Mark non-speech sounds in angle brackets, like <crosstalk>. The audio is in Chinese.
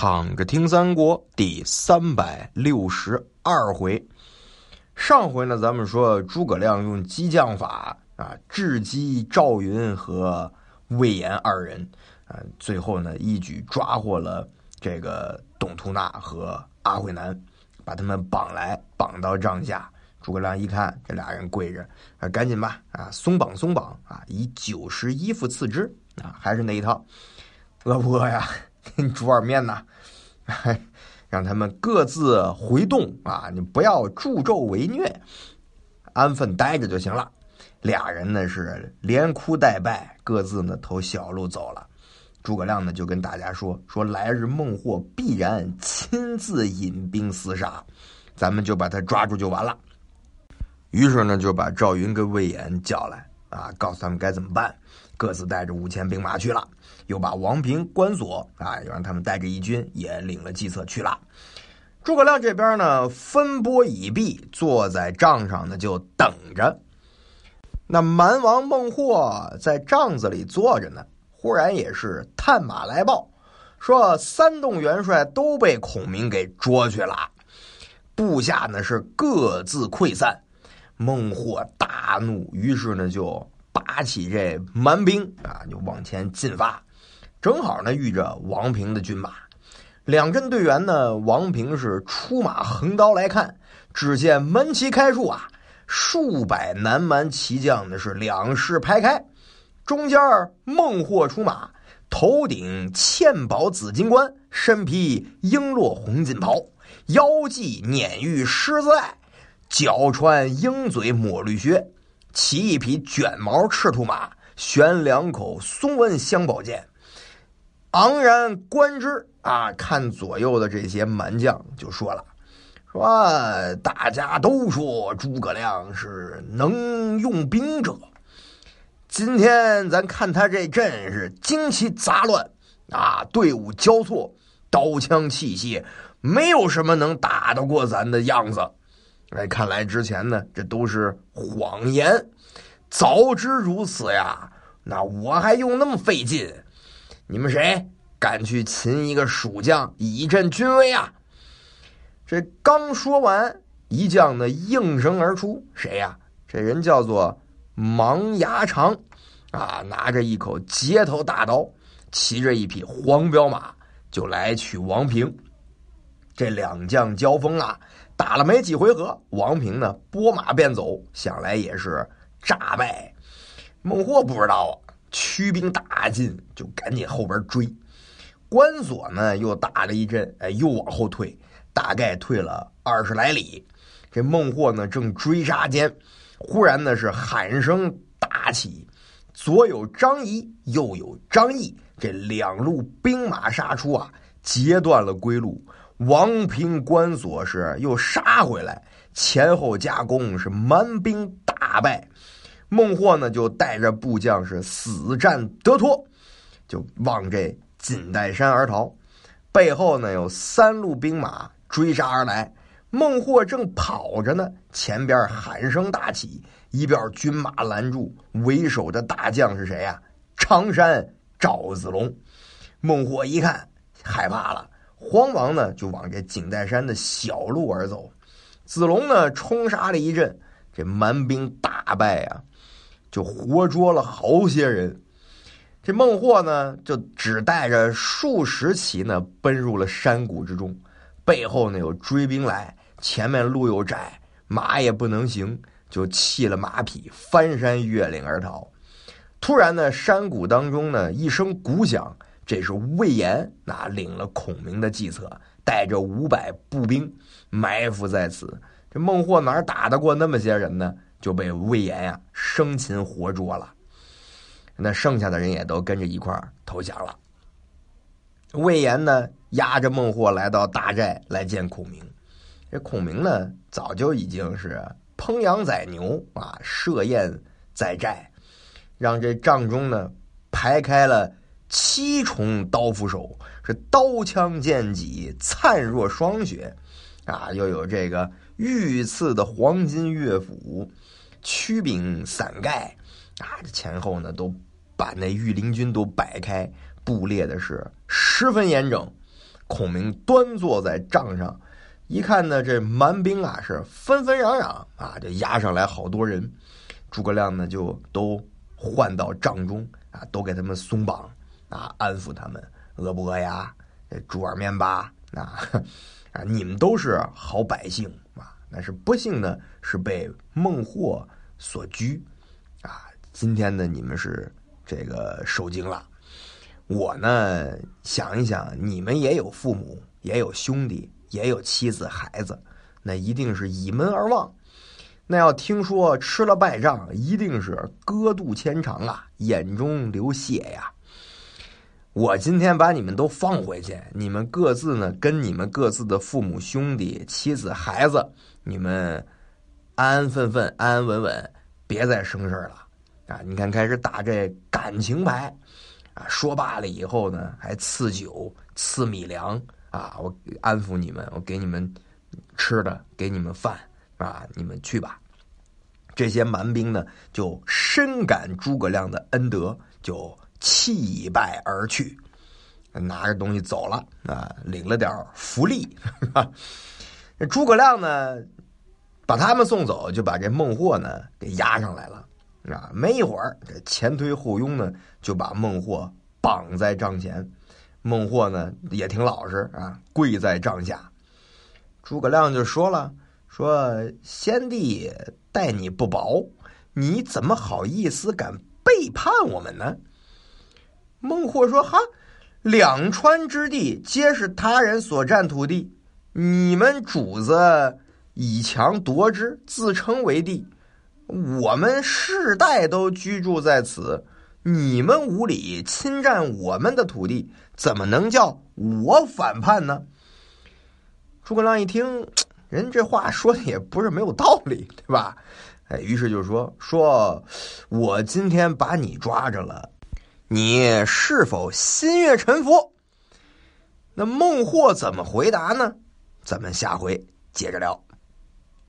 躺着听三国第三百六十二回，上回呢，咱们说诸葛亮用激将法啊，智击赵云和魏延二人啊，最后呢，一举抓获了这个董突纳和阿慧南，把他们绑来绑到帐下。诸葛亮一看这俩人跪着，啊，赶紧吧，啊，松绑松绑啊，以九十衣服赐之啊，还是那一套，饿不饿呀？给 <laughs> 你煮碗面呐，<laughs> 让他们各自回洞啊！你不要助纣为虐，安分待着就行了。俩人呢是连哭带拜，各自呢投小路走了。诸葛亮呢就跟大家说：“说来日孟获必然亲自引兵厮杀，咱们就把他抓住就完了。”于是呢就把赵云跟魏延叫来啊，告诉他们该怎么办，各自带着五千兵马去了。又把王平、关锁啊，又让他们带着义军也领了计策去了。诸葛亮这边呢，分拨已毕，坐在帐上呢就等着。那蛮王孟获在帐子里坐着呢，忽然也是探马来报，说三洞元帅都被孔明给捉去了，部下呢是各自溃散。孟获大怒，于是呢就拔起这蛮兵啊，就往前进发。正好呢遇着王平的军马，两阵队员呢，王平是出马横刀来看，只见门旗开处啊，数百南蛮骑将呢是两势排开，中间孟获出马，头顶嵌宝紫金冠，身披璎珞红锦袍，腰系碾玉狮子带，脚穿鹰嘴抹绿靴，骑一匹卷毛赤兔马，悬两口松纹香宝剑。昂然观之啊，看左右的这些蛮将，就说了：“说大家都说诸葛亮是能用兵者，今天咱看他这阵是旌旗杂乱啊，队伍交错，刀枪器械没有什么能打得过咱的样子。哎，看来之前呢，这都是谎言。早知如此呀，那我还用那么费劲。”你们谁敢去擒一个蜀将以振军威啊？这刚说完，一将呢应声而出，谁呀？这人叫做芒牙长，啊，拿着一口截头大刀，骑着一匹黄骠马，就来取王平。这两将交锋啊，打了没几回合，王平呢拨马便走，想来也是诈败。孟获不知道啊。驱兵大进，就赶紧后边追。关索呢又打了一阵，哎，又往后退，大概退了二十来里。这孟获呢正追杀间，忽然呢是喊声大起，左有张仪，右有张翼，这两路兵马杀出啊，截断了归路。王平、关索是又杀回来，前后夹攻，是蛮兵大败。孟获呢，就带着部将是死战得脱，就往这锦带山而逃。背后呢有三路兵马追杀而来，孟获正跑着呢，前边喊声大起，一边军马拦住。为首的大将是谁呀？常山赵子龙。孟获一看害怕了，慌忙呢就往这锦带山的小路而走。子龙呢冲杀了一阵，这蛮兵大败啊。就活捉了好些人，这孟获呢，就只带着数十骑呢，奔入了山谷之中。背后呢有追兵来，前面路又窄，马也不能行，就弃了马匹，翻山越岭而逃。突然呢，山谷当中呢一声鼓响，这是魏延那领了孔明的计策，带着五百步兵埋伏在此。这孟获哪打得过那么些人呢？就被魏延呀生擒活捉了，那剩下的人也都跟着一块儿投降了。魏延呢押着孟获来到大寨来见孔明，这孔明呢早就已经是烹羊宰牛啊，设宴在寨，让这帐中呢排开了七重刀斧手，是刀枪剑戟灿若霜雪啊，又有这个御赐的黄金乐府。曲柄伞盖，啊，这前后呢都把那御林军都摆开，布列的是十分严整。孔明端坐在帐上，一看呢，这蛮兵啊是纷纷攘攘啊，就压上来好多人。诸葛亮呢就都换到帐中啊，都给他们松绑啊，安抚他们，饿不饿呀？煮碗面吧。啊啊，你们都是好百姓啊，那是不幸的是被孟获所拘啊。今天呢，你们是这个受惊了。我呢，想一想，你们也有父母，也有兄弟，也有妻子孩子，那一定是倚门而望。那要听说吃了败仗，一定是割肚千肠啊，眼中流血呀。我今天把你们都放回去，你们各自呢，跟你们各自的父母、兄弟、妻子、孩子，你们安安分分、安安稳稳，别再生事了啊！你看，开始打这感情牌。啊，说罢了以后呢，还赐酒、赐米粮啊！我安抚你们，我给你们吃的，给你们饭啊！你们去吧。这些蛮兵呢，就深感诸葛亮的恩德，就弃败而去，拿着东西走了啊，领了点福利。<laughs> 诸葛亮呢，把他们送走，就把这孟获呢给押上来了。啊，没一会儿，这前推后拥呢，就把孟获绑在帐前。孟获呢也挺老实啊，跪在帐下。诸葛亮就说了：“说先帝待你不薄，你怎么好意思敢背叛我们呢？”孟获说：“哈，两川之地皆是他人所占土地，你们主子以强夺之，自称为帝。”我们世代都居住在此，你们无理侵占我们的土地，怎么能叫我反叛呢？诸葛亮一听，<tsk> 人这话说的也不是没有道理，对吧？哎，于是就说：“说我今天把你抓着了，你是否心悦诚服？”那孟获怎么回答呢？咱们下回接着聊。